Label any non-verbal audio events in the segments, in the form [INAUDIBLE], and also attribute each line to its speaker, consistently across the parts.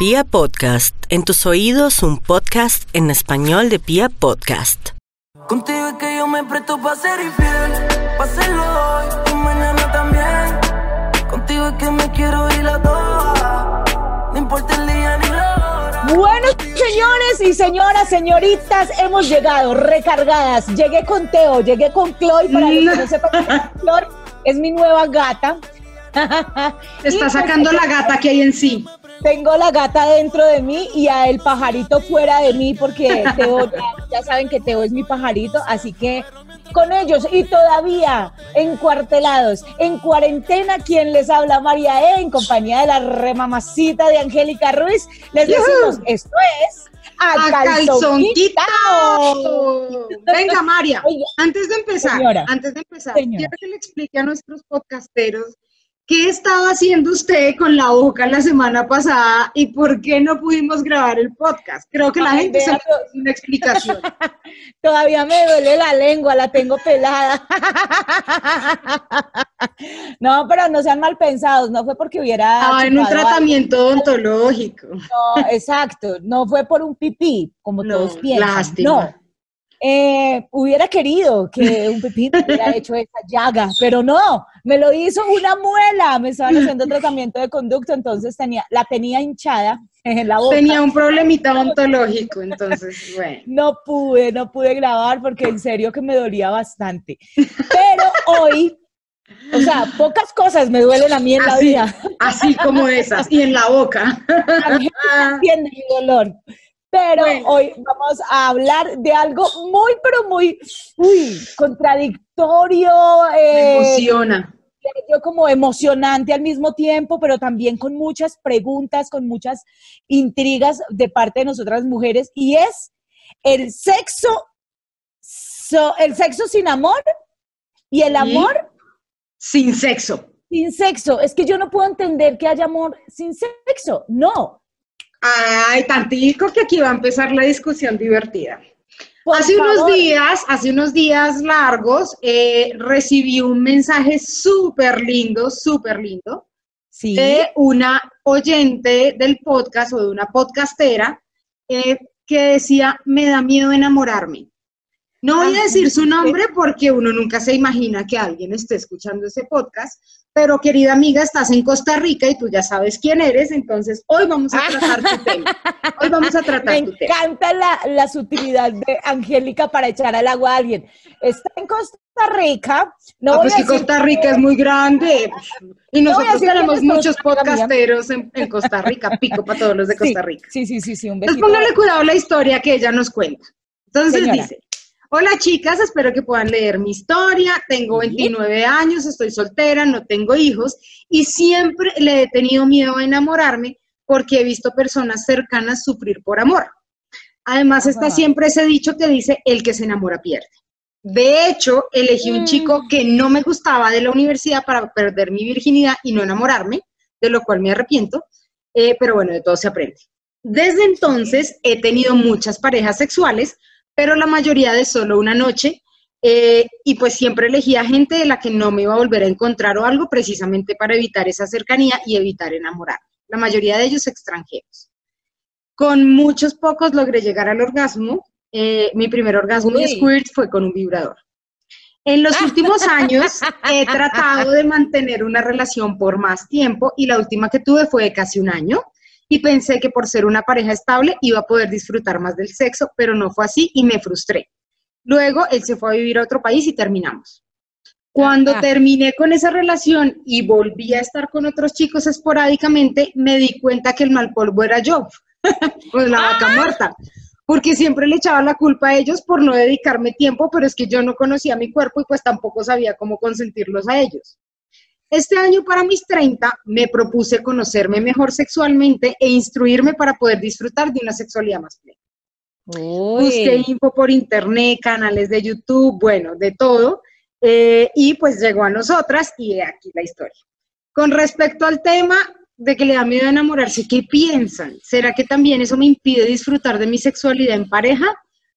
Speaker 1: Pia Podcast, en tus oídos un podcast en español de Pia Podcast.
Speaker 2: Contigo es que yo me presto para ser infiel, para hacerlo hoy y mañana también. Contigo es que me quiero ir a toa, no importa el día ni la hora.
Speaker 3: Bueno, señores y señoras, señoritas, hemos llegado recargadas. Llegué con Teo, llegué con Chloe, para los que no sepan, Chloe es mi nueva gata. [LAUGHS]
Speaker 4: Está
Speaker 3: pues,
Speaker 4: sacando la gata que hay en sí.
Speaker 3: Tengo la gata dentro de mí y a el pajarito fuera de mí porque Teo, ya, ya saben que Teo es mi pajarito, así que con ellos y todavía encuartelados, en cuarentena, quien les habla María E, en compañía de la remamacita de Angélica Ruiz, les decimos, esto es a,
Speaker 4: ¡A! Venga, María, antes de empezar,
Speaker 3: Señora.
Speaker 4: antes de empezar,
Speaker 3: Señora.
Speaker 4: quiero que le explique a nuestros podcasteros qué estaba haciendo usted con la boca la semana pasada y por qué no pudimos grabar el podcast. Creo que la
Speaker 3: Ay,
Speaker 4: gente se
Speaker 3: vea,
Speaker 4: merece una explicación. [LAUGHS]
Speaker 3: Todavía me duele la lengua, la tengo pelada. [LAUGHS] No, pero no sean mal pensados, no fue porque hubiera.
Speaker 4: Ah, en un tratamiento odontológico.
Speaker 3: No, exacto, no fue por un pipí, como
Speaker 4: No,
Speaker 3: todos piensan.
Speaker 4: lástima.
Speaker 3: No. Eh, hubiera querido que un me hubiera [LAUGHS] hecho esa llaga, pero no, me lo hizo una muela. Me estaban haciendo tratamiento de conducto, entonces tenía, la tenía hinchada en la boca.
Speaker 4: Tenía un problemita odontológico, entonces, [LAUGHS] bueno.
Speaker 3: No pude, no pude grabar porque en serio que me dolía bastante. Pero hoy, o sea, pocas cosas me duelen a mí en la
Speaker 4: Así,
Speaker 3: vida.
Speaker 4: así como esas, y en la boca. [LAUGHS]
Speaker 3: Angélica entiende mi dolor. Pero
Speaker 4: Bueno.
Speaker 3: hoy vamos a hablar de algo muy, pero muy, uy, contradictorio,
Speaker 4: Me
Speaker 3: eh,
Speaker 4: emociona.
Speaker 3: yo como emocionante al mismo tiempo, pero también con muchas preguntas, con muchas intrigas de parte de nosotras mujeres, y es el sexo, so- el sexo sin amor y el
Speaker 4: Sí.
Speaker 3: amor
Speaker 4: Sin sexo.
Speaker 3: sin sexo. Es que yo no puedo entender que haya amor sin sexo. No.
Speaker 4: Ay, tantico que aquí va a empezar la discusión divertida.
Speaker 3: por
Speaker 4: hace unos días, hace unos días largos, eh, recibí un mensaje súper lindo, súper lindo,
Speaker 3: Sí.
Speaker 4: de una oyente del podcast o de una podcastera eh, que decía, me da miedo enamorarme. No voy a
Speaker 3: Ah,
Speaker 4: decir su nombre porque uno nunca se imagina que alguien esté escuchando ese podcast, pero querida amiga, estás en Costa Rica y tú ya sabes quién eres, entonces hoy vamos a tratar tu tema. Hoy vamos a tratar [LAUGHS]
Speaker 3: Me
Speaker 4: tu tema.
Speaker 3: encanta la, la sutilidad de Angélica para echar al agua a alguien. Está en Costa Rica. No
Speaker 4: Ah,
Speaker 3: voy
Speaker 4: pues
Speaker 3: a
Speaker 4: que
Speaker 3: decir-
Speaker 4: Costa Rica es muy grande y nosotros tenemos muchos podcasteros en, en Costa Rica, pico para todos los de [LAUGHS] Costa Rica.
Speaker 3: Sí, sí, sí, sí, un
Speaker 4: Entonces
Speaker 3: besito.
Speaker 4: póngale cuidado a la historia que ella nos cuenta. Entonces
Speaker 3: Señora.
Speaker 4: dice, hola chicas, espero que puedan leer mi historia, tengo
Speaker 3: Sí.
Speaker 4: 29 años, estoy soltera, no tengo hijos y siempre le he tenido miedo a enamorarme porque he visto personas cercanas sufrir por amor. Además está siempre ese dicho que dice, el que se enamora pierde. De hecho, elegí un
Speaker 3: Mm.
Speaker 4: chico que no me gustaba de la universidad para perder mi virginidad y no enamorarme, de lo cual me arrepiento, eh, pero bueno, de todo se aprende. Desde entonces he tenido muchas parejas sexuales, pero la mayoría de solo una noche, eh, y pues siempre elegía gente de la que no me iba a volver a encontrar o algo, precisamente para evitar esa cercanía y evitar enamorarme. La mayoría de ellos extranjeros. Con muchos pocos logré llegar al orgasmo. eh, mi primer orgasmo
Speaker 3: Uy.
Speaker 4: de squirt fue con un vibrador. En los [LAUGHS] últimos años he tratado de mantener una relación por más tiempo y la última que tuve fue de casi un año y pensé que por ser una pareja estable iba a poder disfrutar más del sexo, pero no fue así y me frustré. Luego él se fue a vivir a otro país y terminamos. Cuando
Speaker 3: Ah.
Speaker 4: terminé con esa relación y volví a estar con otros chicos esporádicamente, me di cuenta que el mal polvo era yo, [LAUGHS] pues la vaca muerta, porque siempre le echaba la culpa a ellos por no dedicarme tiempo, pero es que yo no conocía mi cuerpo y pues tampoco sabía cómo consentirlos a ellos. Este año para mis 30 me propuse conocerme mejor sexualmente e instruirme para poder disfrutar de una sexualidad más plena.
Speaker 3: Uy.
Speaker 4: Busqué info por internet, canales de YouTube, bueno, de todo. eh, y pues llegó a nosotras y aquí la historia. Con respecto al tema de que le da miedo enamorarse, ¿qué piensan? ¿Será que también eso me impide disfrutar de mi sexualidad en pareja?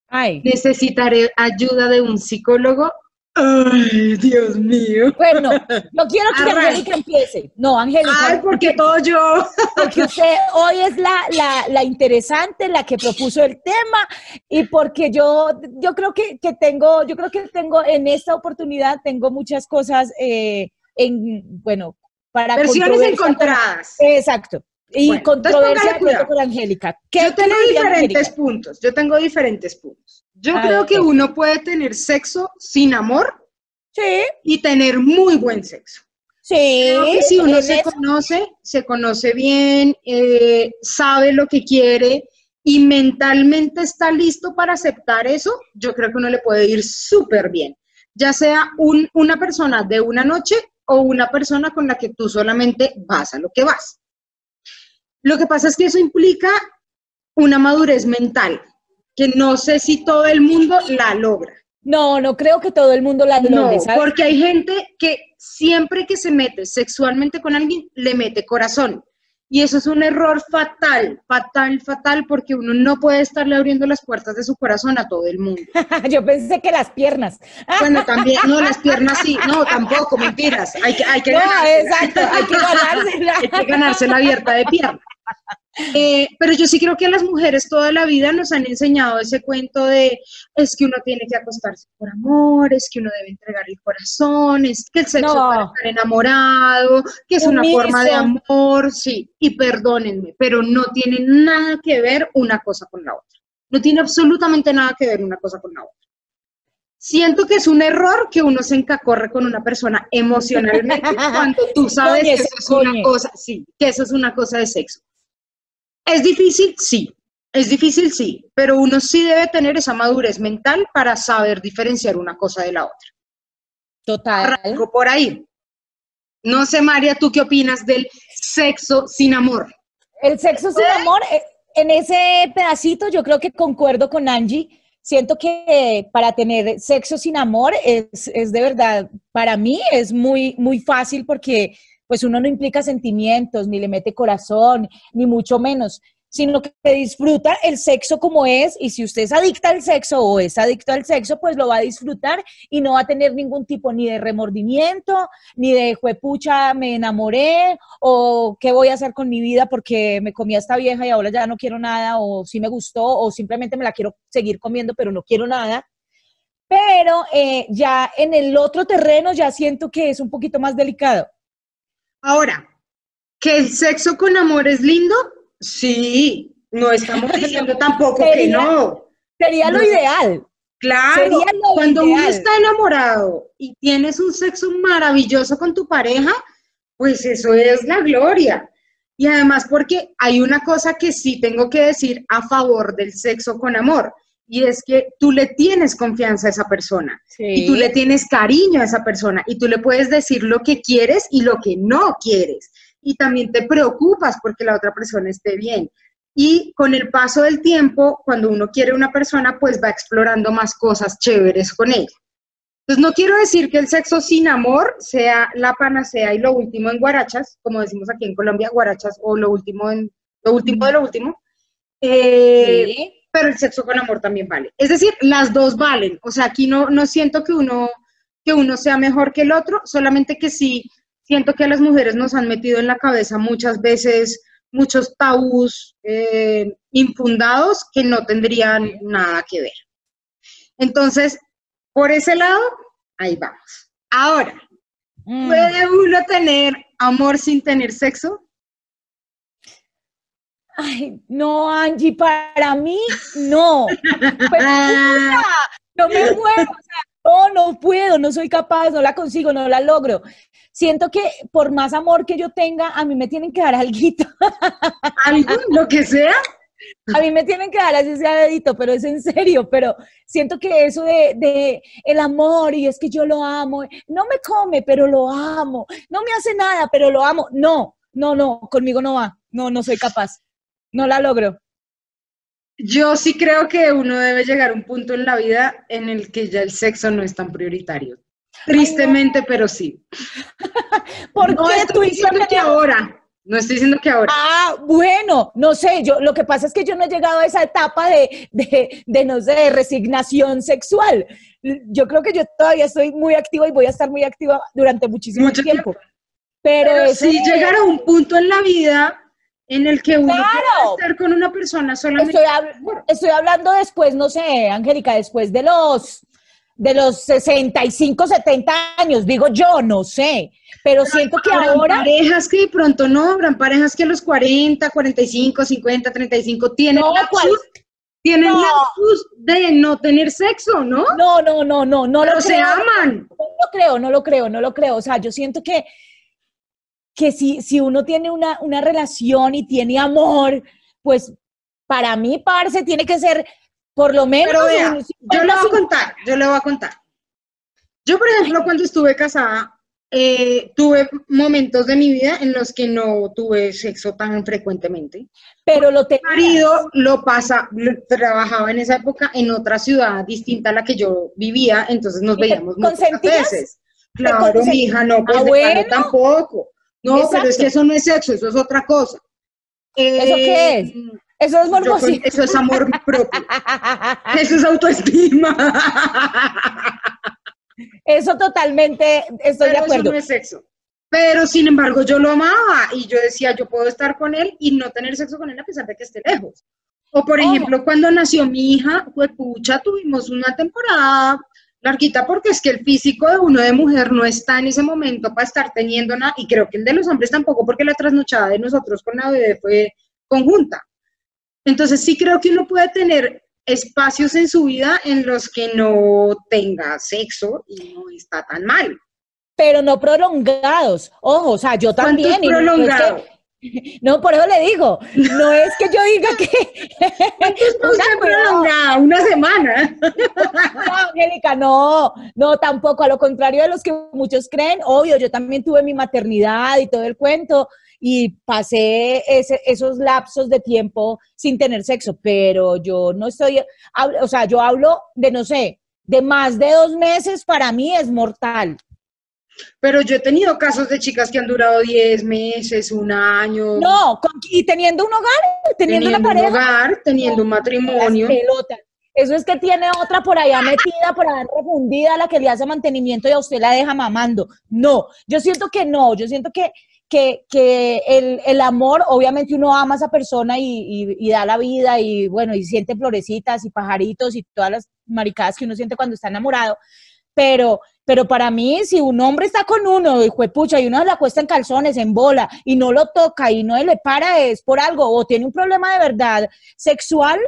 Speaker 3: Ay.
Speaker 4: ¿Necesitaré ayuda de un psicólogo? Ay, Dios mío.
Speaker 3: Bueno, yo quiero que. [LAUGHS] Angélica empiece. No, Angélica.
Speaker 4: Ay, porque todo yo. [LAUGHS]
Speaker 3: Porque usted hoy es la, la, la interesante, la que propuso el tema, y porque yo, yo creo que, que tengo, yo creo que tengo en esta oportunidad, tengo muchas cosas en, bueno, para
Speaker 4: Versiones encontradas.
Speaker 3: Exacto. Y
Speaker 4: Bueno,
Speaker 3: controversia con Angélica. ¿Qué
Speaker 4: Yo tengo diferentes puntos. Yo tengo diferentes puntos. Yo
Speaker 3: A
Speaker 4: creo que uno puede tener sexo sin amor
Speaker 3: Sí,
Speaker 4: y tener muy buen sexo.
Speaker 3: sí.
Speaker 4: Creo que si uno se
Speaker 3: eso-
Speaker 4: conoce, se conoce bien, eh, sabe lo que quiere y mentalmente está listo para aceptar eso, yo creo que uno le puede ir súper bien. Ya sea un- una persona de una noche o una persona con la que tú solamente vas a lo que vas. Lo que pasa es que eso implica una madurez mental, que no sé si todo el mundo la logra.
Speaker 3: No, no creo que todo el mundo la logre,
Speaker 4: No,
Speaker 3: ¿sabes?
Speaker 4: porque hay gente que siempre que se mete sexualmente con alguien, le mete corazón. Y eso es un error fatal, fatal, fatal, porque uno no puede estarle abriendo las puertas de su corazón a todo el mundo. [LAUGHS]
Speaker 3: Yo pensé que las piernas.
Speaker 4: Bueno, también, no, las [LAUGHS] piernas sí, no, tampoco, mentiras. Hay que, hay que
Speaker 3: No,
Speaker 4: ganársela.
Speaker 3: exacto, hay que [LAUGHS] ganársela.
Speaker 4: hay que ganársela abierta de pierna. Eh, pero yo sí creo que a las mujeres toda la vida nos han enseñado ese cuento de es que uno tiene que acostarse por amor, es que uno debe entregar el corazón, es que el sexo
Speaker 3: No.
Speaker 4: es para estar enamorado, que es una forma de amor, sí, y perdónenme, pero no tiene nada que ver una cosa con la otra. No tiene absolutamente nada que ver una cosa con la otra. Siento que es un error que uno se encacorre con una persona emocionalmente [LAUGHS] cuando tú sabes
Speaker 3: Coñe,
Speaker 4: que eso es una cosa, sí, que eso es una cosa de sexo. ¿Es difícil? Sí. Es difícil, sí, pero uno sí debe tener esa madurez mental para saber diferenciar una cosa de la otra.
Speaker 3: Total.
Speaker 4: Arranco por ahí. No sé, María, ¿tú qué opinas del sexo sin amor?
Speaker 3: El sexo sin amor, eh, en ese pedacito yo creo que concuerdo con Angie. Siento que eh, para tener sexo sin amor es, es de verdad, para mí es muy, muy fácil porque pues uno no implica sentimientos, ni le mete corazón, ni mucho menos, sino que disfruta el sexo como es y si usted es adicta al sexo o es adicto al sexo, pues lo va a disfrutar y no va a tener ningún tipo ni de remordimiento, ni de juepucha, me enamoré o qué voy a hacer con mi vida porque me comí esta vieja y ahora ya no quiero nada o sí me gustó o simplemente me la quiero seguir comiendo pero no quiero nada. Pero eh, ya en el otro terreno ya siento que es un poquito más delicado.
Speaker 4: Ahora, ¿que el sexo con amor es lindo? Sí, no estamos [LAUGHS] diciendo tampoco que no.
Speaker 3: Sería lo
Speaker 4: No.
Speaker 3: ideal.
Speaker 4: Claro,
Speaker 3: lo
Speaker 4: cuando uno está enamorado y tienes un sexo maravilloso con tu pareja, pues eso es la gloria. Y además porque hay una cosa que sí tengo que decir a favor del sexo con amor, y es que tú le tienes confianza a esa persona, y tú le tienes cariño a esa persona, y tú le puedes decir lo que quieres y lo que no quieres, y también te preocupas porque la otra persona esté bien. Y con el paso del tiempo, cuando uno quiere una persona, pues va explorando más cosas chéveres con ella. Entonces, no quiero decir que el sexo sin amor sea la panacea y lo último en guarachas, como decimos aquí en Colombia, guarachas o lo último en lo último de lo último. Eh,
Speaker 3: Sí.
Speaker 4: Pero el sexo con amor también vale. Es decir, las dos valen. O sea, aquí no, no siento que uno, que uno sea mejor que el otro, solamente que sí siento que a las mujeres nos han metido en la cabeza muchas veces muchos tabús eh, infundados que no tendrían nada que ver. Entonces, por ese lado, ahí vamos. Ahora,
Speaker 3: Mm.
Speaker 4: ¿puede uno tener amor sin tener sexo?
Speaker 3: Ay, no, Angie, para mí no. Pues, no me muevo, o sea, no, no puedo, no soy capaz, no la consigo, no la logro. Siento que por más amor que yo tenga, a mí me tienen que dar alguito. [LAUGHS]
Speaker 4: ¿Algo? ¿Lo que sea?
Speaker 3: A mí me tienen que dar así sea dedito, pero es en serio, pero siento que eso de, de el amor y es que yo lo amo, no me come, pero lo amo, no me hace nada, pero lo amo. No, no, no, conmigo no va, no, no soy capaz, no la logro.
Speaker 4: Yo sí creo que uno debe llegar a un punto en la vida en el que ya el sexo no es tan prioritario. Tristemente, pero sí. [LAUGHS]
Speaker 3: ¿Por
Speaker 4: No
Speaker 3: qué
Speaker 4: estoy
Speaker 3: tú
Speaker 4: diciendo que ahora, No estoy diciendo que ahora.
Speaker 3: Ah, bueno, no sé, yo lo que pasa es que yo no he llegado a esa etapa de, de, de, no sé, de resignación sexual. Yo creo que yo todavía estoy muy activa y voy a estar muy activa durante muchísimo
Speaker 4: Mucho
Speaker 3: tiempo.
Speaker 4: tiempo.
Speaker 3: Pero,
Speaker 4: Pero
Speaker 3: eso
Speaker 4: si llegar a un punto en la vida en el que uno
Speaker 3: Claro.
Speaker 4: puede estar con una persona solamente.
Speaker 3: Estoy, hab- estoy hablando después, no sé, Angélica, después de los de los 65, 70 años, digo yo, no sé, pero siento que
Speaker 4: Habrán
Speaker 3: ahora
Speaker 4: parejas que de pronto no, habrán parejas que a los 40, 45, 50, 35 tienen
Speaker 3: No, ¿cuál?
Speaker 4: tienen
Speaker 3: No.
Speaker 4: lapsus de no tener sexo, ¿no?
Speaker 3: no, no, no, no, no
Speaker 4: Pero
Speaker 3: lo
Speaker 4: se
Speaker 3: creo.
Speaker 4: aman.
Speaker 3: No lo creo, no lo creo, no lo creo. O sea, yo siento que, que si, si uno tiene una, una relación y tiene amor, pues para mí, parce, tiene que ser por lo menos
Speaker 4: Pero vea,
Speaker 3: un
Speaker 4: yo le voy a
Speaker 3: 50,
Speaker 4: contar, yo le voy a contar. Yo, por ejemplo, cuando estuve casada, eh, tuve momentos de mi vida en los que no tuve sexo tan frecuentemente.
Speaker 3: pero lo.
Speaker 4: Mi marido lo pasa, lo- trabajaba en esa época en otra ciudad distinta a la que yo vivía, entonces nos
Speaker 3: ¿Y te
Speaker 4: veíamos muchas veces. Claro, mi hija, no, pues
Speaker 3: Ah,
Speaker 4: de
Speaker 3: bueno.
Speaker 4: plano tampoco. No, pero es que eso no es sexo, eso es otra cosa.
Speaker 3: ¿Eso qué es? Eso es
Speaker 4: con-
Speaker 3: morbosito.
Speaker 4: eso es amor [LAUGHS] propio. [LAUGHS] Eso es autoestima.
Speaker 3: Eso totalmente estoy de
Speaker 4: Pero
Speaker 3: acuerdo.
Speaker 4: Eso no es sexo. Pero sin embargo, yo lo amaba y yo decía, yo puedo estar con él y no tener sexo con él a pesar de que esté lejos. O por ejemplo, cuando nació mi hija, pues pucha, tuvimos una temporada larguita porque es que el físico de uno de mujer no está en ese momento para estar teniendo nada y creo que el de los hombres tampoco porque la trasnochada de nosotros con la bebé fue conjunta. Entonces sí creo que uno puede tener espacios en su vida en los que no tenga sexo y no está tan mal.
Speaker 3: pero no prolongados. Ojo, o sea, yo
Speaker 4: ¿Cuánto es
Speaker 3: también. no es que-? No, por eso le digo, no es que yo diga que...
Speaker 4: ¿Cuánto
Speaker 3: Ponga
Speaker 4: es prolongada? Una semana. [LAUGHS]
Speaker 3: No, Angélica, no, no, tampoco, a lo contrario de los que muchos creen, obvio, yo también tuve mi maternidad y todo el cuento y pasé ese- esos lapsos de tiempo sin tener sexo, pero yo no estoy, o sea, yo hablo de, no sé, de más de dos meses para mí es mortal.
Speaker 4: Pero yo he tenido casos de chicas que han durado 10 meses, un año,
Speaker 3: No, con- y teniendo un hogar, teniendo,
Speaker 4: teniendo
Speaker 3: una
Speaker 4: un
Speaker 3: pareja,
Speaker 4: hogar, teniendo un matrimonio.
Speaker 3: Las pelotas. Eso es que tiene otra por allá metida, por allá refundida, la que le hace mantenimiento y a usted la deja mamando. No, yo siento que no, yo siento que, que, que el, el amor, obviamente uno ama a esa persona y, y- y da la vida y bueno, y siente florecitas y pajaritos y todas las maricadas que uno siente cuando está enamorado, pero, pero para mí, si un hombre está con uno, hijo de pucha, y uno se la cuesta en calzones, en bola, y no lo toca y no le para, es por algo, o tiene un problema de verdad sexual,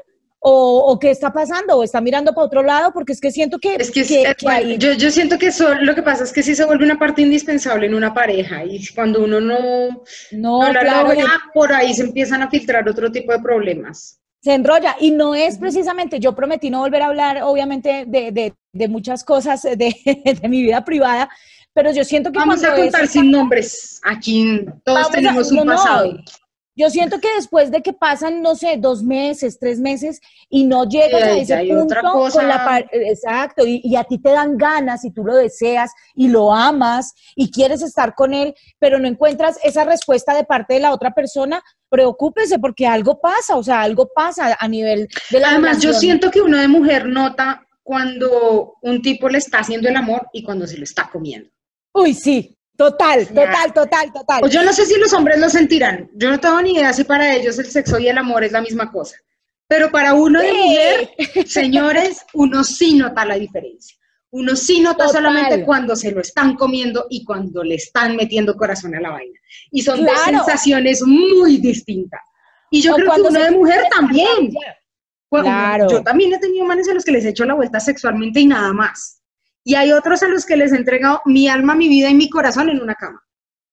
Speaker 3: o, o qué está pasando, o está mirando para otro lado, porque es que siento que,
Speaker 4: Es que,
Speaker 3: que-
Speaker 4: eh,
Speaker 3: que
Speaker 4: yo, yo siento que eso, lo que pasa es que sí se vuelve una parte indispensable en una pareja y cuando uno no,
Speaker 3: no,
Speaker 4: no la
Speaker 3: claro,
Speaker 4: logra, por ahí se empiezan a filtrar otro tipo de problemas.
Speaker 3: Se enrolla. Y no es precisamente, yo prometí no volver a hablar, obviamente, de, de- de muchas cosas de, [LAUGHS] de mi vida privada, pero yo siento que
Speaker 4: Vamos a contar sin nombres. Aquí todos
Speaker 3: a-
Speaker 4: tenemos un
Speaker 3: no, no,
Speaker 4: pasado.
Speaker 3: Yo siento que después de que pasan, no sé, dos meses, tres meses y no llegas a ese punto
Speaker 4: otra cosa.
Speaker 3: con la par- exacto, y, y a ti te dan ganas y tú lo deseas y lo amas y quieres estar con él, pero no encuentras esa respuesta de parte de la otra persona, preocúpese porque algo pasa, o sea, algo pasa a nivel de la
Speaker 4: Además, yo siento que uno de mujer nota cuando un tipo le está haciendo el amor y cuando se lo está comiendo.
Speaker 3: Uy, sí, total, total, total, total.
Speaker 4: Yo no sé si los hombres lo sentirán. Yo no tengo ni idea si para ellos el sexo y el amor es la misma cosa. Pero para uno de mujer, señores, uno sí nota la diferencia. Uno sí nota
Speaker 3: Total.
Speaker 4: solamente cuando se lo están comiendo y cuando le están metiendo corazón a la vaina. Y son dos sensaciones muy distintas. Y yo
Speaker 3: O
Speaker 4: creo que
Speaker 3: cuando
Speaker 4: uno de mujer también. Bueno,
Speaker 3: Claro.
Speaker 4: Yo también he tenido manes a los que les he hecho la vuelta sexualmente y nada más. Y hay otros a los que les he entregado mi alma, mi vida y mi corazón en una cama.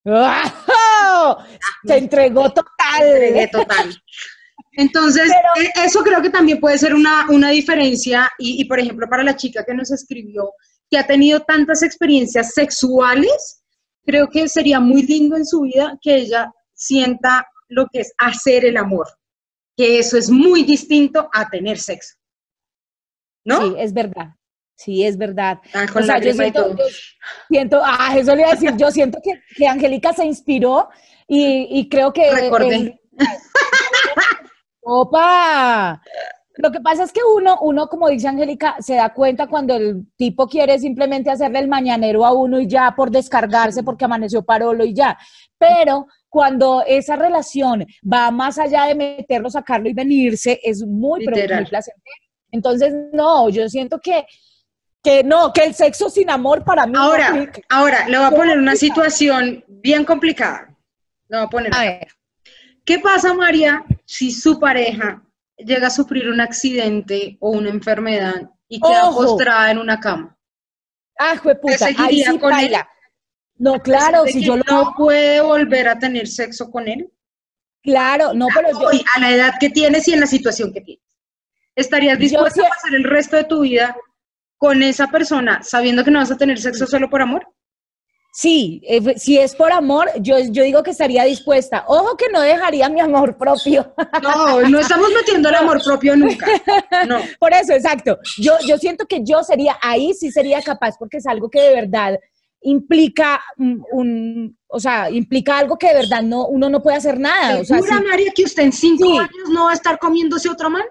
Speaker 3: ¡Wow! Se entregó total.
Speaker 4: Entregué total. [LAUGHS] Entonces,
Speaker 3: Pero-
Speaker 4: eh, eso creo que también puede ser una, una diferencia. Y, y, por ejemplo, para la chica que nos escribió, que ha tenido tantas experiencias sexuales, creo que sería muy lindo en su vida que ella sienta lo que es hacer el amor. Que eso es muy distinto a tener sexo. ¿no?
Speaker 3: Sí, es verdad. Sí, es verdad.
Speaker 4: Ah, con
Speaker 3: o sea, yo siento, yo siento, ah, eso le iba a decir, yo siento que, que Angélica se inspiró y, y creo que...
Speaker 4: Recordé.
Speaker 3: el- ¡Opa! Lo que pasa es que uno, uno, como dice Angélica, se da cuenta cuando el tipo quiere simplemente hacerle el mañanero a uno y ya por descargarse porque amaneció parolo y ya. Pero cuando esa relación va más allá de meterlo, sacarlo y venirse, es muy, pero muy placentero. Entonces, no, yo siento que, que no, que el sexo sin amor para mí no
Speaker 4: Ahora, ahora, le voy a poner una situación bien complicada. Le voy a poner.
Speaker 3: A ver,
Speaker 4: ¿Qué pasa, María, si su pareja llega a sufrir un accidente o una enfermedad y queda
Speaker 3: Ojo.
Speaker 4: postrada en una cama?
Speaker 3: ah, jueputa,
Speaker 4: ¿Te
Speaker 3: ahí sí
Speaker 4: con él?
Speaker 3: baila. No, claro,
Speaker 4: ¿De
Speaker 3: si yo lo
Speaker 4: no puede volver a tener sexo con él?
Speaker 3: Claro, no, pero yo,
Speaker 4: Hoy, a la edad que tienes y en la situación que tienes. ¿Estarías dispuesta a pasar el resto de tu vida con esa persona sabiendo que no vas a tener sexo solo por amor?
Speaker 3: Sí, eh, si es por amor, yo, yo digo que estaría dispuesta. Ojo que no dejaría mi amor [LAUGHS] propio.
Speaker 4: No, no estamos metiendo el amor propio nunca. No. [LAUGHS]
Speaker 3: Por eso, exacto. Yo, yo siento que yo sería, ahí sí sería capaz, porque es algo que de verdad implica un, un- o sea, implica algo que de verdad no, uno no puede hacer nada. O sea,
Speaker 4: ¿Segura,
Speaker 3: sí-
Speaker 4: María, que usted en cinco
Speaker 3: Sí.
Speaker 4: años no va a estar comiéndose otro man?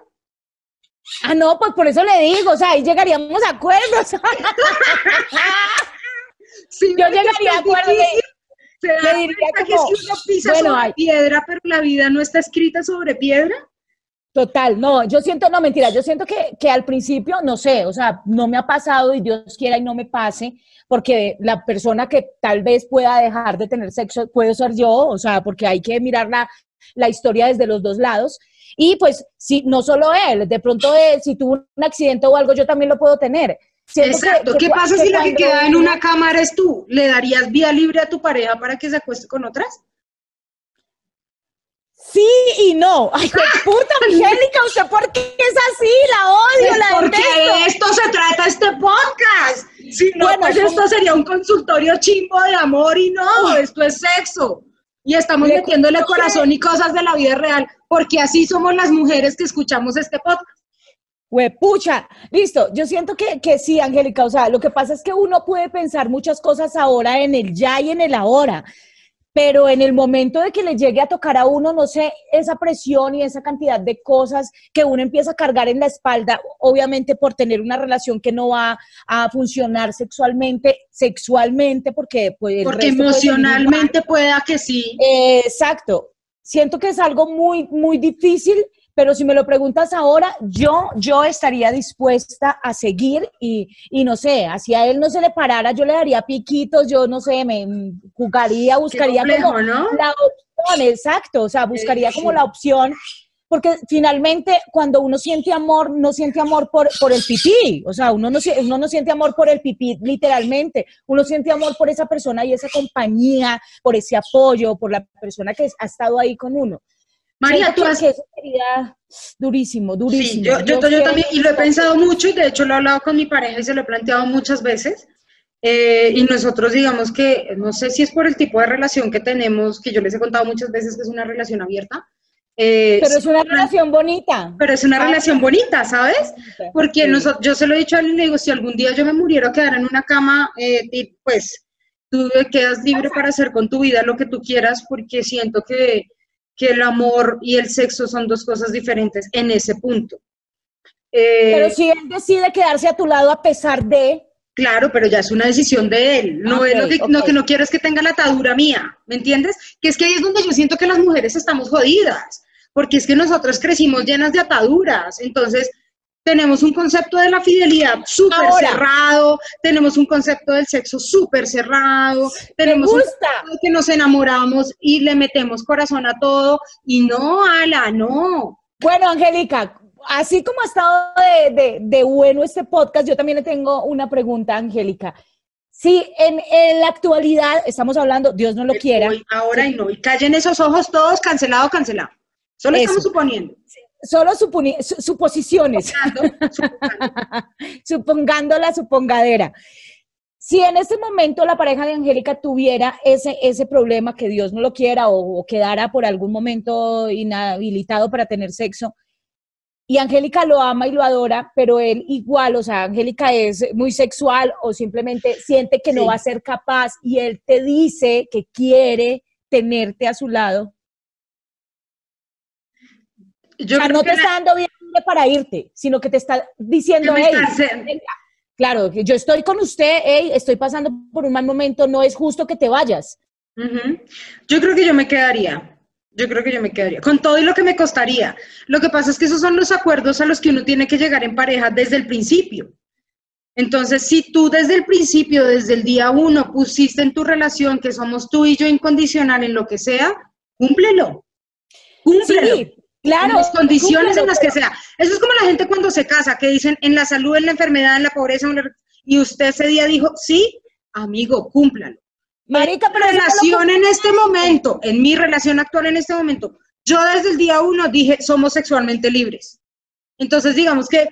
Speaker 3: ah, no, pues por eso le digo, o sea, ahí llegaríamos a acuerdos. [LAUGHS]
Speaker 4: Sí,
Speaker 3: Yo llegaría a acuerdo.
Speaker 4: Se da cuenta que que uno pisa
Speaker 3: bueno,
Speaker 4: sobre piedra, pero la vida no está escrita sobre piedra.
Speaker 3: Total, no, yo siento, no, mentira, yo siento que, que al principio, no sé, o sea, no me ha pasado y Dios quiera y no me pase, porque la persona que tal vez pueda dejar de tener sexo puede ser yo, o sea, porque hay que mirar la, la historia desde los dos lados. Y pues, si, no solo él, de pronto él, si tuvo un accidente o algo, yo también lo puedo tener. Siento
Speaker 4: Exacto.
Speaker 3: que
Speaker 4: ¿Qué pasa
Speaker 3: que
Speaker 4: si la que queda en una cama eres tú? ¿Le darías vía libre a tu pareja para que se acueste con otras?
Speaker 3: Sí y no. Ay, qué [LAUGHS] puta, Angélica, ¿usted por qué es así? La odio, la
Speaker 4: Porque de esto se trata este podcast. Si no,
Speaker 3: Bueno,
Speaker 4: pues esto sería un consultorio chimbo de amor y no, esto es sexo. Y estamos
Speaker 3: Le
Speaker 4: metiéndole corazón y cosas de la vida real, porque así somos las mujeres que escuchamos este podcast.
Speaker 3: Huepucha, listo. Yo siento que, que sí, Angélica. O sea, lo que pasa es que uno puede pensar muchas cosas ahora en el ya y en el ahora, pero en el momento de que le llegue a tocar a uno, no sé, esa presión y esa cantidad de cosas que uno empieza a cargar en la espalda, obviamente por tener una relación que no va a funcionar sexualmente, sexualmente, porque pues el
Speaker 4: Porque
Speaker 3: resto puede
Speaker 4: emocionalmente pueda que sí.
Speaker 3: Eh, exacto. Siento que es algo muy, muy difícil, pero si me lo preguntas ahora, yo, yo estaría dispuesta a seguir y, y no sé, si a él no se le parara, yo le daría piquitos, yo no sé, me mm, jugaría, buscaría
Speaker 4: complejo,
Speaker 3: como
Speaker 4: ¿no?
Speaker 3: la opción, exacto, o sea, buscaría como la opción, porque finalmente cuando uno siente amor, no siente amor por, por el pipí, o sea, uno no, uno no siente amor por el pipí literalmente, uno siente amor por esa persona y esa compañía, por ese apoyo, por la persona que ha estado ahí con uno.
Speaker 4: María, tú has...
Speaker 3: que eso sería durísimo, durísimo.
Speaker 4: Sí, yo, yo, también, y lo he pensado mucho, y de hecho lo he hablado con mi pareja y se lo he planteado muchas veces. eh, y nosotros digamos que, no sé si es por el tipo de relación que tenemos, que yo les he contado muchas veces que es una relación abierta. eh,
Speaker 3: Pero es una relación bonita.
Speaker 4: pero es una
Speaker 3: Ah.
Speaker 4: relación bonita, ¿sabes? Porque
Speaker 3: Sí.
Speaker 4: noso- yo se lo he dicho a y le digo, si algún día yo me muriera o quedara en una cama, eh, y, pues tú quedas libre para hacer con tu vida lo que tú quieras, porque siento que, que el amor y el sexo son dos cosas diferentes en ese punto. Eh,
Speaker 3: Pero si él decide quedarse a tu lado a pesar de,
Speaker 4: Claro, pero ya es una decisión de él. No es lo que, lo no quiero es que tenga la atadura mía, ¿me entiendes? Que es que ahí es donde yo siento que las mujeres estamos jodidas, porque es que nosotras crecimos llenas de ataduras. Entonces, tenemos un concepto de la fidelidad súper cerrado, tenemos un concepto del sexo súper cerrado,
Speaker 3: me
Speaker 4: tenemos un
Speaker 3: gusta.
Speaker 4: concepto de que nos enamoramos y le metemos corazón a todo. Y no, Ala, no.
Speaker 3: Bueno, Angélica, así como ha estado de, de- de bueno este podcast, yo también le tengo una pregunta, Angélica. Si en, en la actualidad estamos hablando, Dios no lo quiera,
Speaker 4: Hoy, ahora y no. Y callen esos ojos todos, cancelado, cancelado. Solo
Speaker 3: Eso.
Speaker 4: estamos suponiendo.
Speaker 3: Solo su- suposiciones, supongando [LAUGHS] la supongadera. Si en este momento la pareja de Angélica tuviera ese, ese problema, que Dios no lo quiera, o, o quedara por algún momento inhabilitado para tener sexo, y Angélica lo ama y lo adora, pero él igual, o sea, Angélica es muy sexual o simplemente siente que no va a ser capaz y él te dice que quiere tenerte a su lado. Yo o sea, no te está dando bien para irte, sino que te está diciendo, hey, claro, yo estoy con usted, hey, estoy pasando por un mal momento, no es justo que te vayas.
Speaker 4: Yo creo que yo me quedaría. Yo creo que yo me quedaría. Con todo y lo que me costaría. Lo que pasa es que esos son los acuerdos a los que uno tiene que llegar en pareja desde el principio. Entonces, si tú desde el principio, desde el día uno, pusiste en tu relación que somos tú y yo incondicional en lo que sea, cúmplelo. Cúmplelo. Sí, claro. En las condiciones en las que sea. Eso es como la gente cuando se casa, que dicen en la salud, en la enfermedad, en la pobreza, y usted ese día dijo, sí, amigo, cúmplalo. Marica, pero relación en este momento, en mi relación actual en este momento, yo desde el día uno dije, somos sexualmente libres. Entonces, digamos que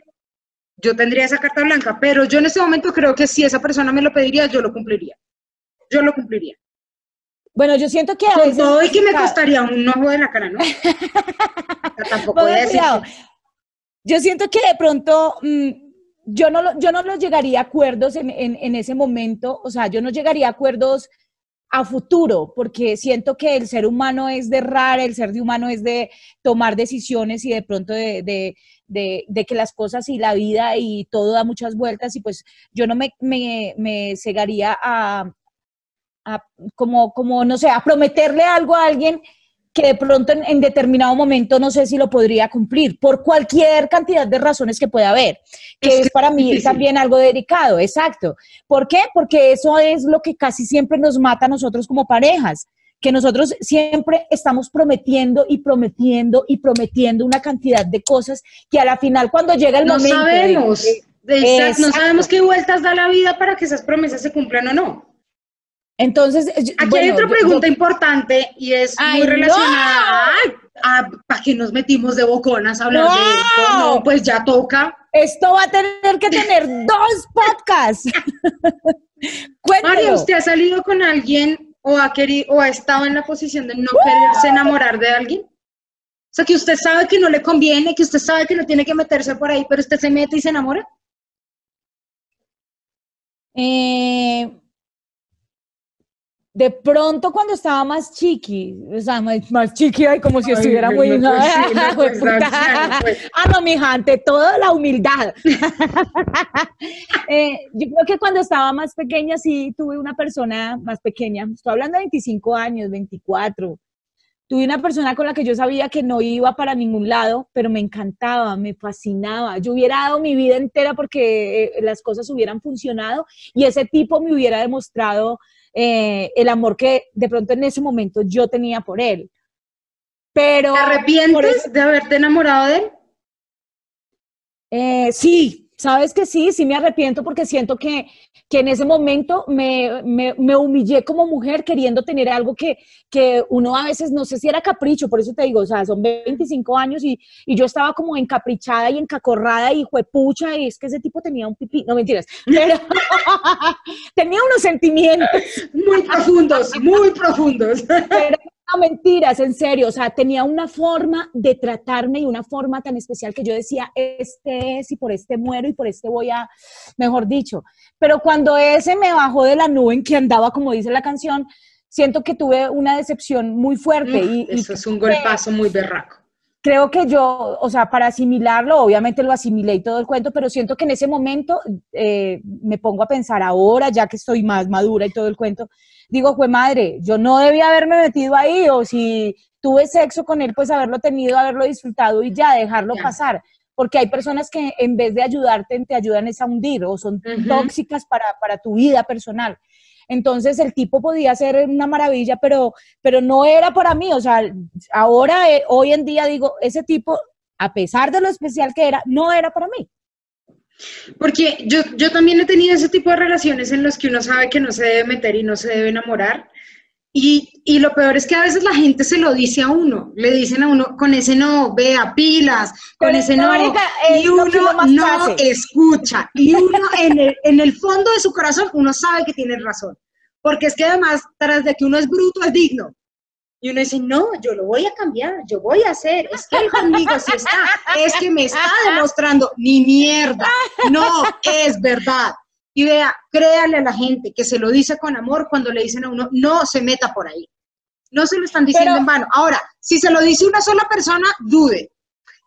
Speaker 4: yo tendría esa carta blanca, pero yo en este momento creo que si esa persona me lo pediría, yo lo cumpliría. Yo lo cumpliría.
Speaker 3: Bueno, yo siento que a
Speaker 4: Con todo y que me costaría un ojo de la cara, ¿no? [LAUGHS] tampoco voy a decir
Speaker 3: Yo siento que de pronto... Mm, yo no, yo no los llegaría a acuerdos en, en, ese momento, o sea, yo no llegaría a acuerdos a futuro, porque siento que el ser humano es de errar, el ser humano es de tomar decisiones y de pronto de, de, de, que las cosas y la vida y todo da muchas vueltas y pues yo no me, me, me cegaría a, a, como, como, no sé, a prometerle algo a alguien que de pronto en, determinado momento no sé si lo podría cumplir, por cualquier cantidad de razones que pueda haber, que es, para mí también algo delicado, exacto. ¿Por qué? Porque eso es lo que casi siempre nos mata a nosotros como parejas, que nosotros siempre estamos prometiendo y prometiendo y prometiendo una cantidad de cosas que a la final cuando llega el
Speaker 4: no
Speaker 3: momento...
Speaker 4: Sabemos. no sabemos qué vueltas da la vida para que esas promesas se cumplan o no.
Speaker 3: Entonces,
Speaker 4: aquí hay otra pregunta importante y es muy relacionada a, para que nos metimos de boconas a hablar de esto. No, pues ya toca.
Speaker 3: Esto va a tener que tener [LAUGHS] dos podcasts. [LAUGHS]
Speaker 4: María, ¿usted ha salido con alguien o ha querido o ha estado en la posición de no quererse enamorar de alguien? O sea, que usted sabe que no le conviene, que usted sabe que no tiene que meterse por ahí, pero usted se mete y se enamora.
Speaker 3: Eh, de pronto cuando estaba más chiqui, o sea, más, chiqui, ay, como si estuviera muy... No, [LAUGHS] pues, ah, no, mija, ante todo la humildad. [LAUGHS] Eh, yo creo que cuando estaba más pequeña sí tuve una persona más pequeña, estoy hablando de 25 años, 24, tuve una persona con la que yo sabía que no iba para ningún lado, pero me encantaba, me fascinaba. Yo hubiera dado mi vida entera porque eh, las cosas hubieran funcionado y ese tipo me hubiera demostrado eh, el amor que de pronto en ese momento yo tenía por él. Pero,
Speaker 4: ¿Te arrepientes de haberte enamorado de él?
Speaker 3: Eh, sí, Sabes que sí, sí me arrepiento porque siento que, en ese momento me, humillé como mujer queriendo tener algo que, que, uno a veces, no sé si era capricho, por eso te digo, o sea, son 25 años y, yo estaba como encaprichada y encacorrada y juepucha y es que ese tipo tenía un pipí, no mentiras, pero [LAUGHS] tenía unos sentimientos.
Speaker 4: Muy profundos, muy profundos. [LAUGHS]
Speaker 3: Pero mentiras, en serio. O sea, tenía una forma de tratarme y una forma tan especial que yo decía, este es y por este muero y por este voy a, mejor dicho. Pero cuando ese me bajó de la nube en que andaba, como dice la canción, siento que tuve una decepción muy fuerte. y,
Speaker 4: eso es un golpazo muy berraco.
Speaker 3: Creo que yo, o sea, para asimilarlo, obviamente lo asimilé y todo el cuento, pero siento que en ese momento eh, me pongo a pensar ahora, ya que estoy más madura y todo el cuento, digo, fue madre, yo no debía haberme metido ahí, o si tuve sexo con él, pues haberlo tenido, haberlo disfrutado y ya dejarlo pasar. Porque hay personas que en vez de ayudarte, te ayudan a hundir o son tóxicas para, para tu vida personal. Entonces el tipo podía ser una maravilla, pero, pero no era para mí. O sea, ahora, eh, hoy en día digo, ese tipo, a pesar de lo especial que era, no era para mí.
Speaker 4: Porque yo, yo también he tenido ese tipo de relaciones en las que uno sabe que no se debe meter y no se debe enamorar. Y, y, lo peor es que a veces la gente se lo dice a uno, le dicen a uno, con ese no, vea pilas, con ese no, y uno no escucha. Y uno en el, en el fondo de su corazón, uno sabe que tiene razón. Porque es que además, tras de que uno es bruto, es digno. Y uno dice, no, yo lo voy a cambiar, yo voy a hacer, es que él conmigo sí está, es que me está demostrando, ni mierda, no es verdad. Y vea, créale a la gente que se lo dice con amor cuando le dicen a uno, no se meta por ahí. No se lo están diciendo en vano. Ahora, si se lo dice una sola persona, dude.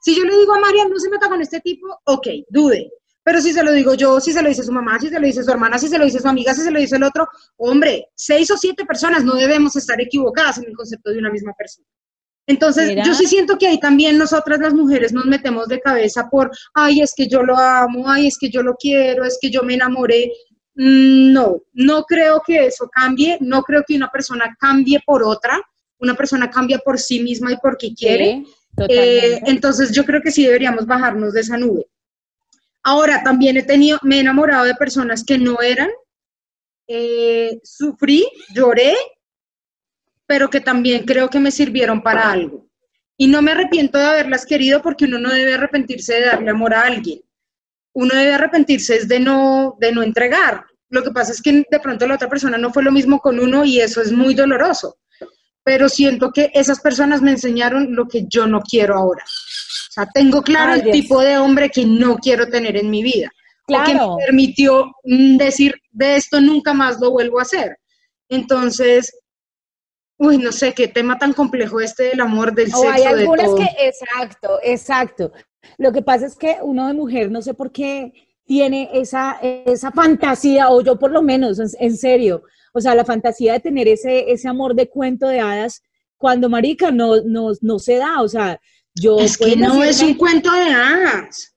Speaker 4: Si yo le digo a María, no se meta con este tipo, ok, dude. Pero si se lo digo yo, si se lo dice su mamá, si se lo dice su hermana, si se lo dice su amiga, si se lo dice el otro, hombre, seis o siete personas no debemos estar equivocadas en el concepto de una misma persona. Entonces, yo sí siento que ahí también nosotras las mujeres nos metemos de cabeza por, ay, es que yo lo amo, ay, es que yo lo quiero, es que yo me enamoré. Mm, no, no creo que eso cambie, no creo que una persona cambie por otra, una persona cambia por sí misma y porque quiere. Eh, entonces, yo creo que sí deberíamos bajarnos de esa nube. Ahora, también he tenido, me he enamorado de personas que no eran, eh, sufrí, lloré, pero que también creo que me sirvieron para algo. Y no me arrepiento de haberlas querido porque uno no debe arrepentirse de darle amor a alguien. Uno debe arrepentirse de no, de no entregar. Lo que pasa es que de pronto la otra persona no fue lo mismo con uno y eso es muy doloroso. Pero siento que esas personas me enseñaron lo que yo no quiero ahora. O sea, tengo claro el tipo de hombre que no quiero tener en mi vida. Claro. me permitió mm, decir, de esto nunca más lo vuelvo a hacer. Entonces, uy, no sé, qué tema tan complejo este del amor, del sexo,
Speaker 3: hay algunas que, exacto, exacto. Lo que pasa es que uno de mujer, no sé por qué tiene esa, esa fantasía, o yo por lo menos, en, serio, o sea, la fantasía de tener ese, ese amor de cuento de hadas, cuando marica no, no, no se da, o sea,
Speaker 4: es que no es un cuento de hadas.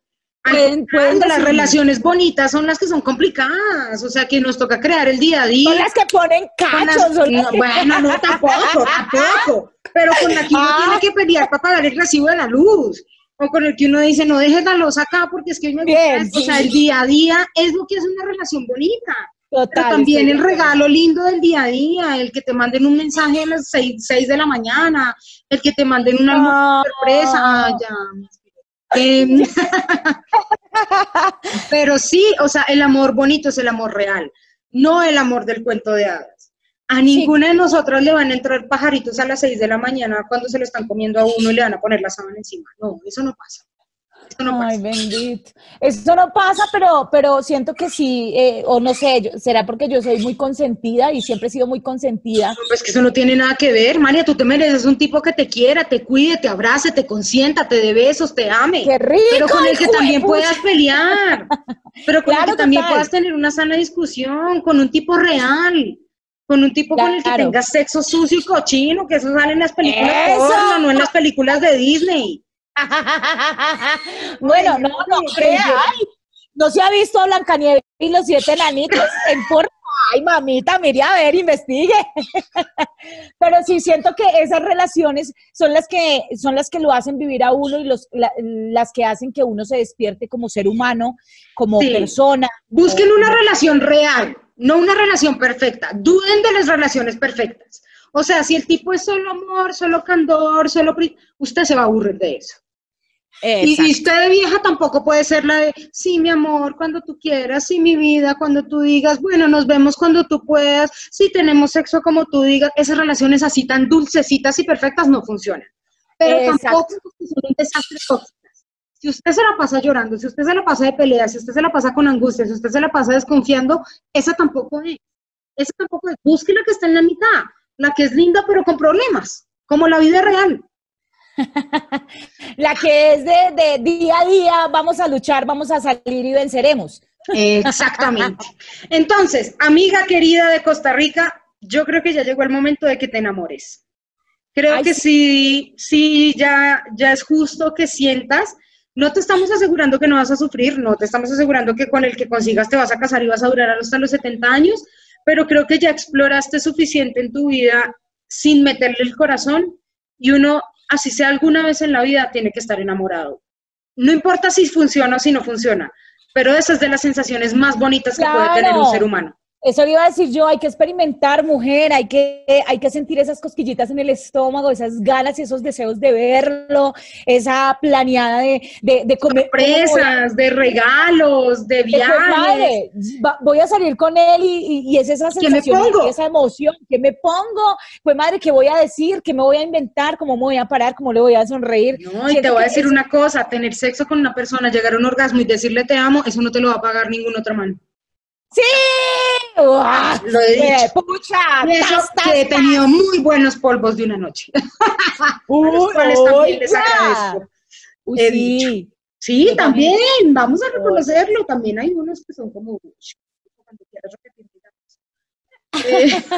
Speaker 4: Pueden, las relaciones bonitas son las que son complicadas, o sea que nos toca crear el día a día.
Speaker 3: Son las que ponen cachos.
Speaker 4: bueno, no, tampoco, tampoco. Pero con la que uno tiene ah. que pelear para pagar el recibo de la luz. O con el que uno dice, no dejes la luz acá porque es que hoy me gusta. O sea, el día a día es lo que hace una relación bonita. Total, Pero también el regalo lindo del día a día, el que te manden un mensaje a las 6, de la mañana, el que te manden una sorpresa. Ah, ya. Em, [LAUGHS] pero sí, o sea, el amor bonito es el amor real, no el amor del cuento de hadas. A ninguna de nosotros le van a entrar pajaritos a las 6 de la mañana cuando se lo están comiendo a uno y le van a poner la sábana encima. No, eso no pasa.
Speaker 3: Ay, bendito. Eso no pasa, pero, pero siento que sí, eh, o no sé, será porque yo soy muy consentida y siempre he sido muy consentida.
Speaker 4: pues que eso no tiene nada que ver, María, tú te mereces un tipo que te quiera, te cuide, te abrace, te consienta, te dé besos, te ame.
Speaker 3: Qué rico,
Speaker 4: pero con el que también puedas pelear, pero con el que también puedas tener una sana discusión, con un tipo real. Con un tipo con el que tengas sexo sucio y cochino, que eso sale en las películas porno, no en las películas de Disney. [LAUGHS]
Speaker 3: bueno, no, no crea. no se ha visto Blancanieves y los siete enanitos en porno. Ay, mamita, mire a ver, investigue. [LAUGHS] Pero sí siento que esas relaciones son las que son las que lo hacen vivir a uno y los, las que hacen que uno se despierte como ser humano, como persona.
Speaker 4: Busquen una relación real, no una relación perfecta. Duden de las relaciones perfectas. O sea, si el tipo es solo amor, solo candor, solo... Usted se va a aburrir de eso. Y, usted de vieja tampoco puede ser la de, sí, mi amor, cuando tú quieras, sí, mi vida, cuando tú digas, bueno, nos vemos cuando tú puedas, sí, tenemos sexo como tú digas, esas relaciones así tan dulcecitas y perfectas no funcionan. Pero tampoco son un desastre Si usted se la pasa llorando, si usted se la pasa de pelea, si usted se la pasa con angustia, si usted se la pasa desconfiando, esa tampoco es. Esa tampoco es. Busque la que está en la mitad, la que es linda pero con problemas, como la vida real. [LAUGHS]
Speaker 3: La que es de, día a día, vamos a luchar, vamos a salir y venceremos.
Speaker 4: Exactamente. Entonces, amiga querida de Costa Rica, yo creo que ya llegó el momento de que te enamores. Creo que sí, sí, ya, ya es justo que sientas. No te estamos asegurando que no vas a sufrir, no te estamos asegurando que con el que consigas te vas a casar y vas a durar hasta los 70 años, pero creo que ya exploraste suficiente en tu vida sin meterle el corazón y uno así sea alguna vez en la vida, tiene que estar enamorado. No importa si funciona o si no funciona, pero esa es de las sensaciones más bonitas que puede tener un ser humano.
Speaker 3: Eso le iba a decir yo, hay que experimentar, mujer, hay que, hay que sentir esas cosquillitas en el estómago, esas ganas y esos deseos de verlo, esa planeada de, de, de comer.
Speaker 4: Sorpresas, de regalos, de
Speaker 3: Pues,
Speaker 4: viajes.
Speaker 3: madre, va- voy a salir con él y, y- y es esa
Speaker 4: ¿Qué me
Speaker 3: sensación,
Speaker 4: pongo?
Speaker 3: esa emoción, que me pongo? Pues madre, ¿qué voy a decir? ¿Qué me voy a inventar? ¿Cómo me voy a parar? ¿Cómo le voy a sonreír?
Speaker 4: No, y te voy a decir
Speaker 3: es-
Speaker 4: una cosa, tener sexo con una persona, llegar a un orgasmo y decirle te amo, eso no te lo va a pagar ninguna otra mano.
Speaker 3: ¡Sí! ¡Uah!
Speaker 4: Lo he
Speaker 3: ¡Qué
Speaker 4: dicho.
Speaker 3: ¡Pucha!
Speaker 4: Y eso
Speaker 3: ¡Tas, tas,
Speaker 4: que he tenido muy buenos polvos de una noche. [LAUGHS] A los
Speaker 3: Uy,
Speaker 4: cuales también les agradezco.
Speaker 3: Uy,
Speaker 4: he
Speaker 3: sí.
Speaker 4: Sí,
Speaker 3: Yo
Speaker 4: también, vamos a reconocerlo. También hay unos que son como. "Ush, cuando quieras repetir, digamos". [LAUGHS] Eh,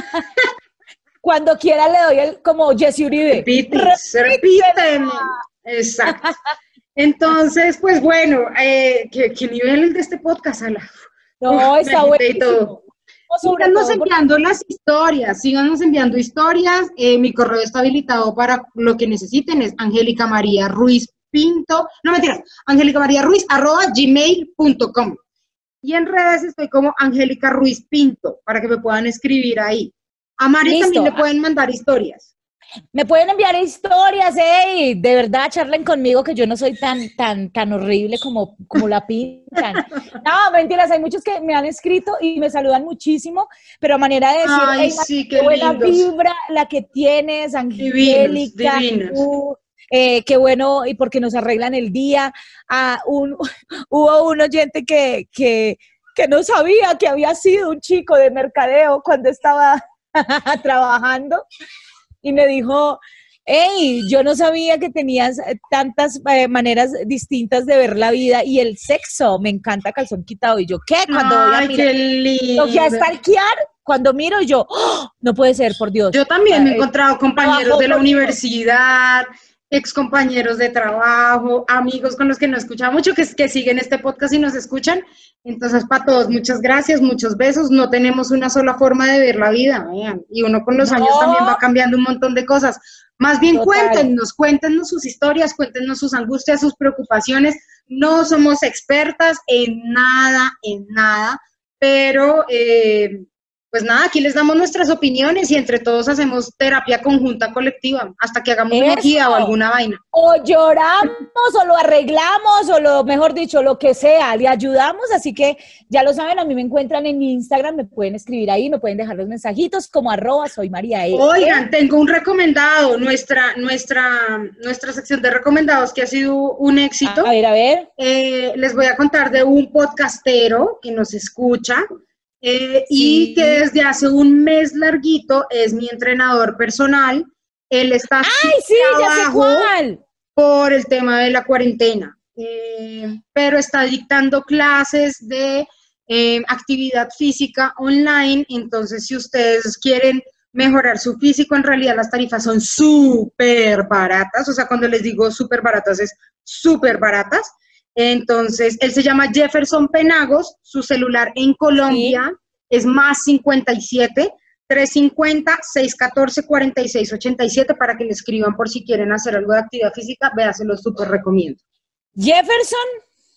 Speaker 3: Cuando quiera le doy el, como Jesse Uribe.
Speaker 4: repite, repíteme. Exacto. Entonces, pues bueno, eh, ¿qué, qué nivel el de este podcast, Ala?
Speaker 3: No, está
Speaker 4: me Síganos enviando las historias, síganos enviando historias. eh, mi correo está habilitado para lo que necesiten, es Angélica María Ruiz Pinto, no mentiras, Angélica María Ruiz arroba gmail.com. Y en redes estoy como Angélica Ruiz Pinto, para que me puedan escribir ahí. A Mari
Speaker 3: Listo.
Speaker 4: también le pueden mandar historias.
Speaker 3: Me pueden enviar historias, ey, de verdad charlen conmigo que yo no soy tan, tan, tan horrible como, como la pintan. No, mentiras, hay muchos que me han escrito y me saludan muchísimo, pero a manera de decir,
Speaker 4: Ay,
Speaker 3: "Ey, Mari,
Speaker 4: sí,
Speaker 3: qué buena
Speaker 4: lindos.
Speaker 3: vibra la que tienes, Angélica, eh, qué bueno, y porque nos arreglan el día. Ah, un, [LAUGHS] hubo un oyente que, que, que no sabía que había sido un chico de mercadeo cuando estaba [LAUGHS] trabajando y me dijo, hey, yo no sabía que tenías eh, tantas eh, maneras distintas de ver la vida y el sexo, me encanta calzón quitado. Y yo, ¿qué? Cuando voy a
Speaker 4: Ay,
Speaker 3: mirar,
Speaker 4: qué lindo.
Speaker 3: lo que a stalkear, cuando miro yo, ¡oh! no puede ser, por Dios.
Speaker 4: Yo también me he
Speaker 3: Ay,
Speaker 4: encontrado compañeros de la universidad, ex compañeros de trabajo, amigos con los que nos escuchan mucho, que, que siguen este podcast y nos escuchan. Entonces, para todos, muchas gracias, muchos besos. No tenemos una sola forma de ver la vida, vean. Y uno con los
Speaker 3: No.
Speaker 4: años también va cambiando un montón de cosas. Más bien
Speaker 3: Total.
Speaker 4: cuéntenos, cuéntenos sus historias, cuéntenos sus angustias, sus preocupaciones. No somos expertas en nada, en nada, pero eh, pues nada, aquí les damos nuestras opiniones y entre todos hacemos terapia conjunta colectiva hasta que hagamos una guía o alguna vaina.
Speaker 3: O lloramos o lo arreglamos o lo, mejor dicho, lo que sea, le ayudamos. Así que ya lo saben, a mí me encuentran en Instagram, me pueden escribir ahí, me pueden dejar los mensajitos como arroba soy María E.
Speaker 4: Oigan, tengo un recomendado, nuestra, nuestra, nuestra sección de recomendados que ha sido un éxito.
Speaker 3: A ver, a ver.
Speaker 4: Eh, les voy a contar de un podcastero que nos escucha eh,
Speaker 3: Sí.
Speaker 4: y que desde hace un mes larguito es mi entrenador personal. Él está
Speaker 3: ¡Ay, sí, ya sé cuál!
Speaker 4: por el tema de la cuarentena, eh, pero está dictando clases de eh, actividad física online. Entonces, si ustedes quieren mejorar su físico, en realidad las tarifas son súper baratas. O sea, cuando les digo súper baratas, es súper baratas. Entonces, él se llama Jefferson Penagos, su celular en Colombia es más 57 350 614 4687 para que le escriban por si quieren hacer algo de actividad física, vea, se los súper recomiendo.
Speaker 3: Jefferson,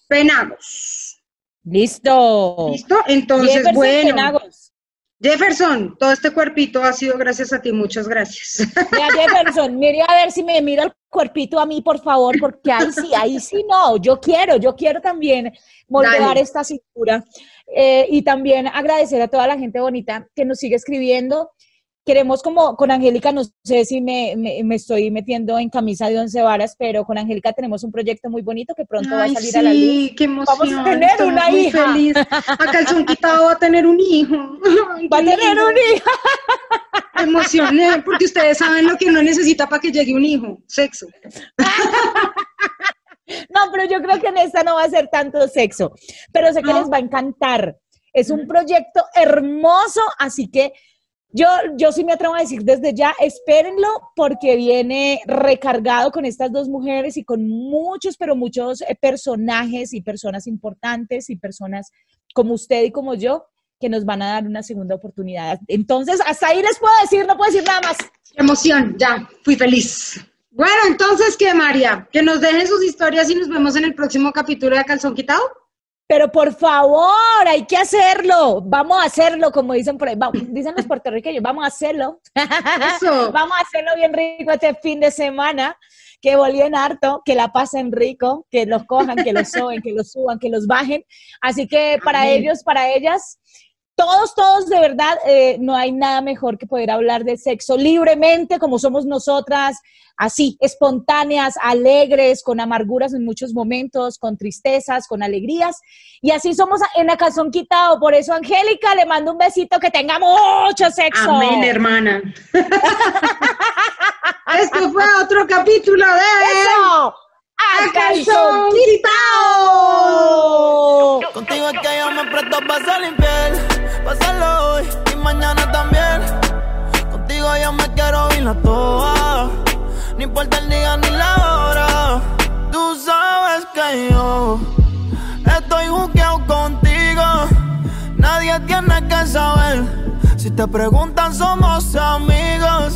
Speaker 4: Penagos.
Speaker 3: listo.
Speaker 4: ¿Listo? Entonces,
Speaker 3: Jefferson
Speaker 4: bueno.
Speaker 3: Penagos.
Speaker 4: Jefferson, todo este cuerpito ha sido gracias a ti, muchas gracias.
Speaker 3: Mira, Jefferson, mire a ver si me mira el cuerpito a mí, por favor, porque ahí sí, ahí sí no. Yo quiero, yo quiero también moldear
Speaker 4: Dale.
Speaker 3: esta cintura. Eh, y también agradecer a toda la gente bonita que nos sigue escribiendo. Queremos como con Angélica, no sé si me, me- me estoy metiendo en camisa de once varas, pero con Angélica tenemos un proyecto muy bonito que pronto va a salir a la luz.
Speaker 4: sí, qué emoción.
Speaker 3: Vamos a tener una
Speaker 4: muy
Speaker 3: hija.
Speaker 4: feliz. A calzón quitado va a tener un hijo. [LAUGHS] Ay,
Speaker 3: Va a tener un hijo.
Speaker 4: Emocioné, porque ustedes saben lo que uno necesita para que llegue un hijo, sexo. [LAUGHS]
Speaker 3: No, pero yo creo que en esta no va a ser tanto sexo, pero sé que
Speaker 4: No.
Speaker 3: les va a encantar. Es un proyecto hermoso, así que yo, yo sí me atrevo a decir desde ya, espérenlo porque viene recargado con estas dos mujeres y con muchos, pero muchos eh, personajes y personas importantes y personas como usted y como yo que nos van a dar una segunda oportunidad. Entonces, hasta ahí les puedo decir, no puedo decir nada más.
Speaker 4: Qué emoción, ya, fui feliz. Bueno, entonces, ¿qué, María? Que nos dejen sus historias y nos vemos en el próximo capítulo de Calzón Quitado.
Speaker 3: Pero por favor, hay que hacerlo. Vamos a hacerlo, como dicen por ahí. dicen los puertorriqueños, vamos a hacerlo. [LAUGHS] vamos a hacerlo bien rico este fin de semana. Que volvían harto, que la pasen rico, que los cojan, que los suben, que los suban, que los bajen. Así que para ellos, para ellas, todos, todos de verdad, eh, no hay nada mejor que poder hablar de sexo libremente, como somos nosotras, así, espontáneas, alegres, con amarguras en muchos momentos, con tristezas, con alegrías. Y así somos en la calzón quitado. Por eso, Angélica, le mando un besito, que tenga mucho sexo.
Speaker 4: Amén, hermana. [LAUGHS] Esto fue otro capítulo de...
Speaker 3: ¡Eso! ¡A calzón quitado!
Speaker 2: Contigo es que yo me presto para ser infiel pasarlo hoy y mañana también. Contigo yo me quiero ir la toa, no importa el día ni la hora. Tú sabes que yo estoy juqueado contigo, nadie tiene que saber. Si te preguntan, somos amigos.